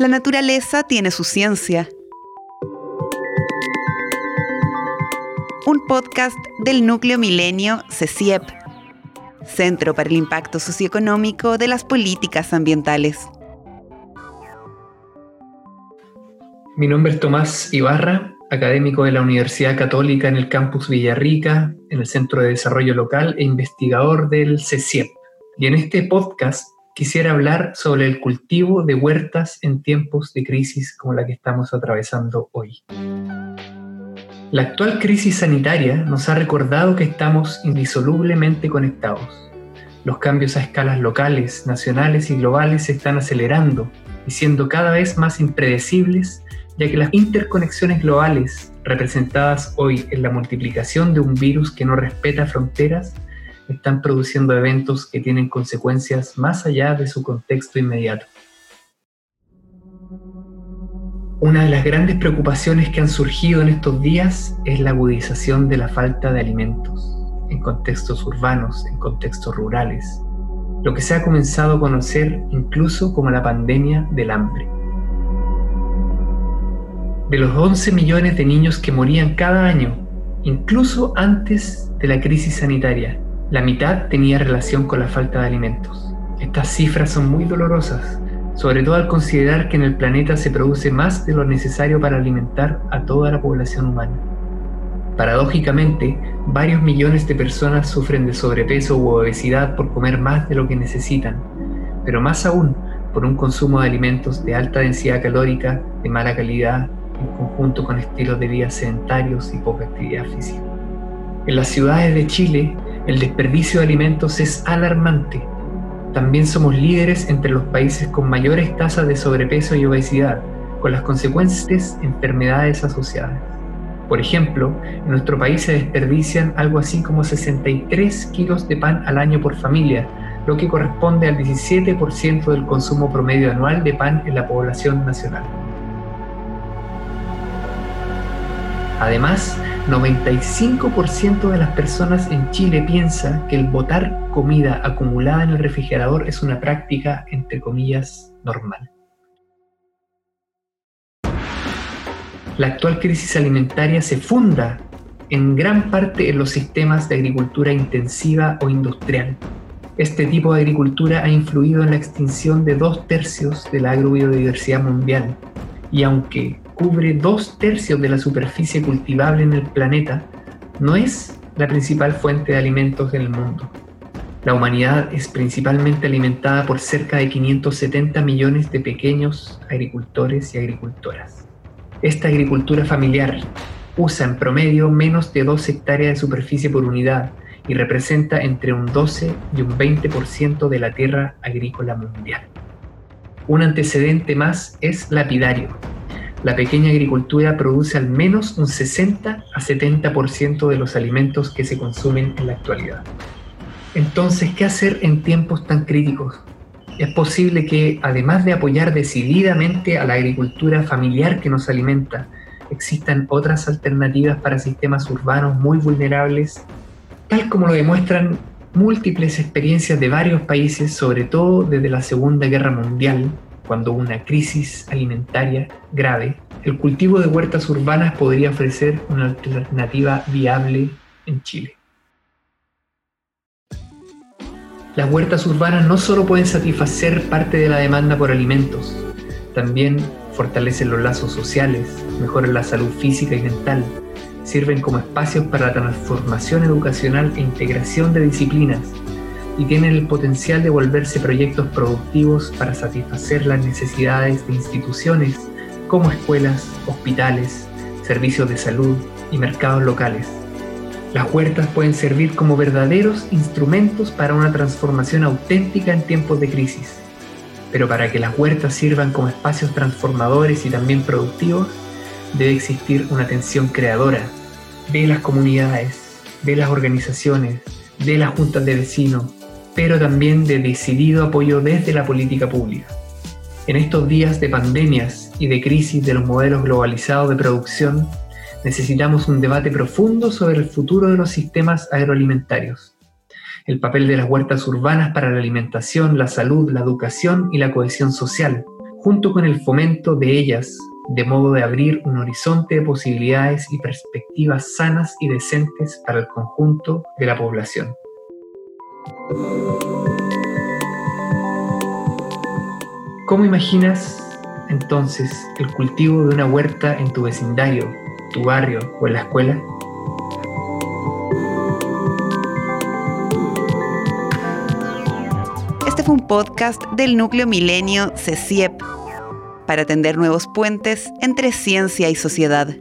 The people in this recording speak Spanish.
La naturaleza tiene su ciencia. Un podcast del núcleo milenio CECIEP, Centro para el Impacto Socioeconómico de las Políticas Ambientales. Mi nombre es Tomás Ibarra, académico de la Universidad Católica en el campus Villarrica, en el Centro de Desarrollo Local e investigador del CECIEP. Y en este podcast quisiera hablar sobre el cultivo de huertas en tiempos de crisis como la que estamos atravesando hoy. La actual crisis sanitaria nos ha recordado que estamos indisolublemente conectados. Los cambios a escalas locales, nacionales y globales se están acelerando y siendo cada vez más impredecibles, ya que las interconexiones globales, representadas hoy en la multiplicación de un virus que no respeta fronteras, están produciendo eventos que tienen consecuencias más allá de su contexto inmediato. Una de las grandes preocupaciones que han surgido en estos días es la agudización de la falta de alimentos en contextos urbanos, en contextos rurales, lo que se ha comenzado a conocer incluso como la pandemia del hambre. De los 11 millones de niños que morían cada año, incluso antes de la crisis sanitaria, la mitad tenía relación con la falta de alimentos. Estas cifras son muy dolorosas, sobre todo al considerar que en el planeta se produce más de lo necesario para alimentar a toda la población humana. Paradójicamente, varios millones de personas sufren de sobrepeso u obesidad por comer más de lo que necesitan, pero más aún por un consumo de alimentos de alta densidad calórica, de mala calidad, en conjunto con estilos de vida sedentarios y poca actividad física. En las ciudades de Chile, el desperdicio de alimentos es alarmante. También somos líderes entre los países con mayores tasas de sobrepeso y obesidad, con las consecuentes enfermedades asociadas. Por ejemplo, en nuestro país se desperdician algo así como 63 kilos de pan al año por familia, lo que corresponde al 17% del consumo promedio anual de pan en la población nacional. Además, 95% de las personas en Chile piensa que el botar comida acumulada en el refrigerador es una práctica, entre comillas, normal. La actual crisis alimentaria se funda en gran parte en los sistemas de agricultura intensiva o industrial. Este tipo de agricultura ha influido en la extinción de dos tercios de la agrobiodiversidad mundial y aunque cubre dos tercios de la superficie cultivable en el planeta, no es la principal fuente de alimentos del mundo. La humanidad es principalmente alimentada por cerca de 570 millones de pequeños agricultores y agricultoras. Esta agricultura familiar usa en promedio menos de 2 hectáreas de superficie por unidad y representa entre un 12 y un 20% de la tierra agrícola mundial. Un antecedente más es lapidario, la pequeña agricultura produce al menos un 60 a 70% de los alimentos que se consumen en la actualidad. Entonces, ¿qué hacer en tiempos tan críticos? Es posible que, además de apoyar decididamente a la agricultura familiar que nos alimenta, existan otras alternativas para sistemas urbanos muy vulnerables, tal como lo demuestran múltiples experiencias de varios países, sobre todo desde la Segunda Guerra Mundial, cuando una crisis alimentaria grave, el cultivo de huertas urbanas podría ofrecer una alternativa viable en Chile. Las huertas urbanas no solo pueden satisfacer parte de la demanda por alimentos, también fortalecen los lazos sociales, mejoran la salud física y mental, sirven como espacios para la transformación educacional e integración de disciplinas, y tienen el potencial de volverse proyectos productivos para satisfacer las necesidades de instituciones como escuelas, hospitales, servicios de salud y mercados locales. Las huertas pueden servir como verdaderos instrumentos para una transformación auténtica en tiempos de crisis. Pero para que las huertas sirvan como espacios transformadores y también productivos, debe existir una atención creadora de las comunidades, de las organizaciones, de las juntas de vecinos, pero también de decidido apoyo desde la política pública. En estos días de pandemias y de crisis de los modelos globalizados de producción, necesitamos un debate profundo sobre el futuro de los sistemas agroalimentarios, el papel de las huertas urbanas para la alimentación, la salud, la educación y la cohesión social, junto con el fomento de ellas, de modo de abrir un horizonte de posibilidades y perspectivas sanas y decentes para el conjunto de la población. ¿Cómo imaginas entonces el cultivo de una huerta en tu vecindario, tu barrio o en la escuela? Este fue un podcast del Núcleo Milenio CECIEP para tender nuevos puentes entre ciencia y sociedad.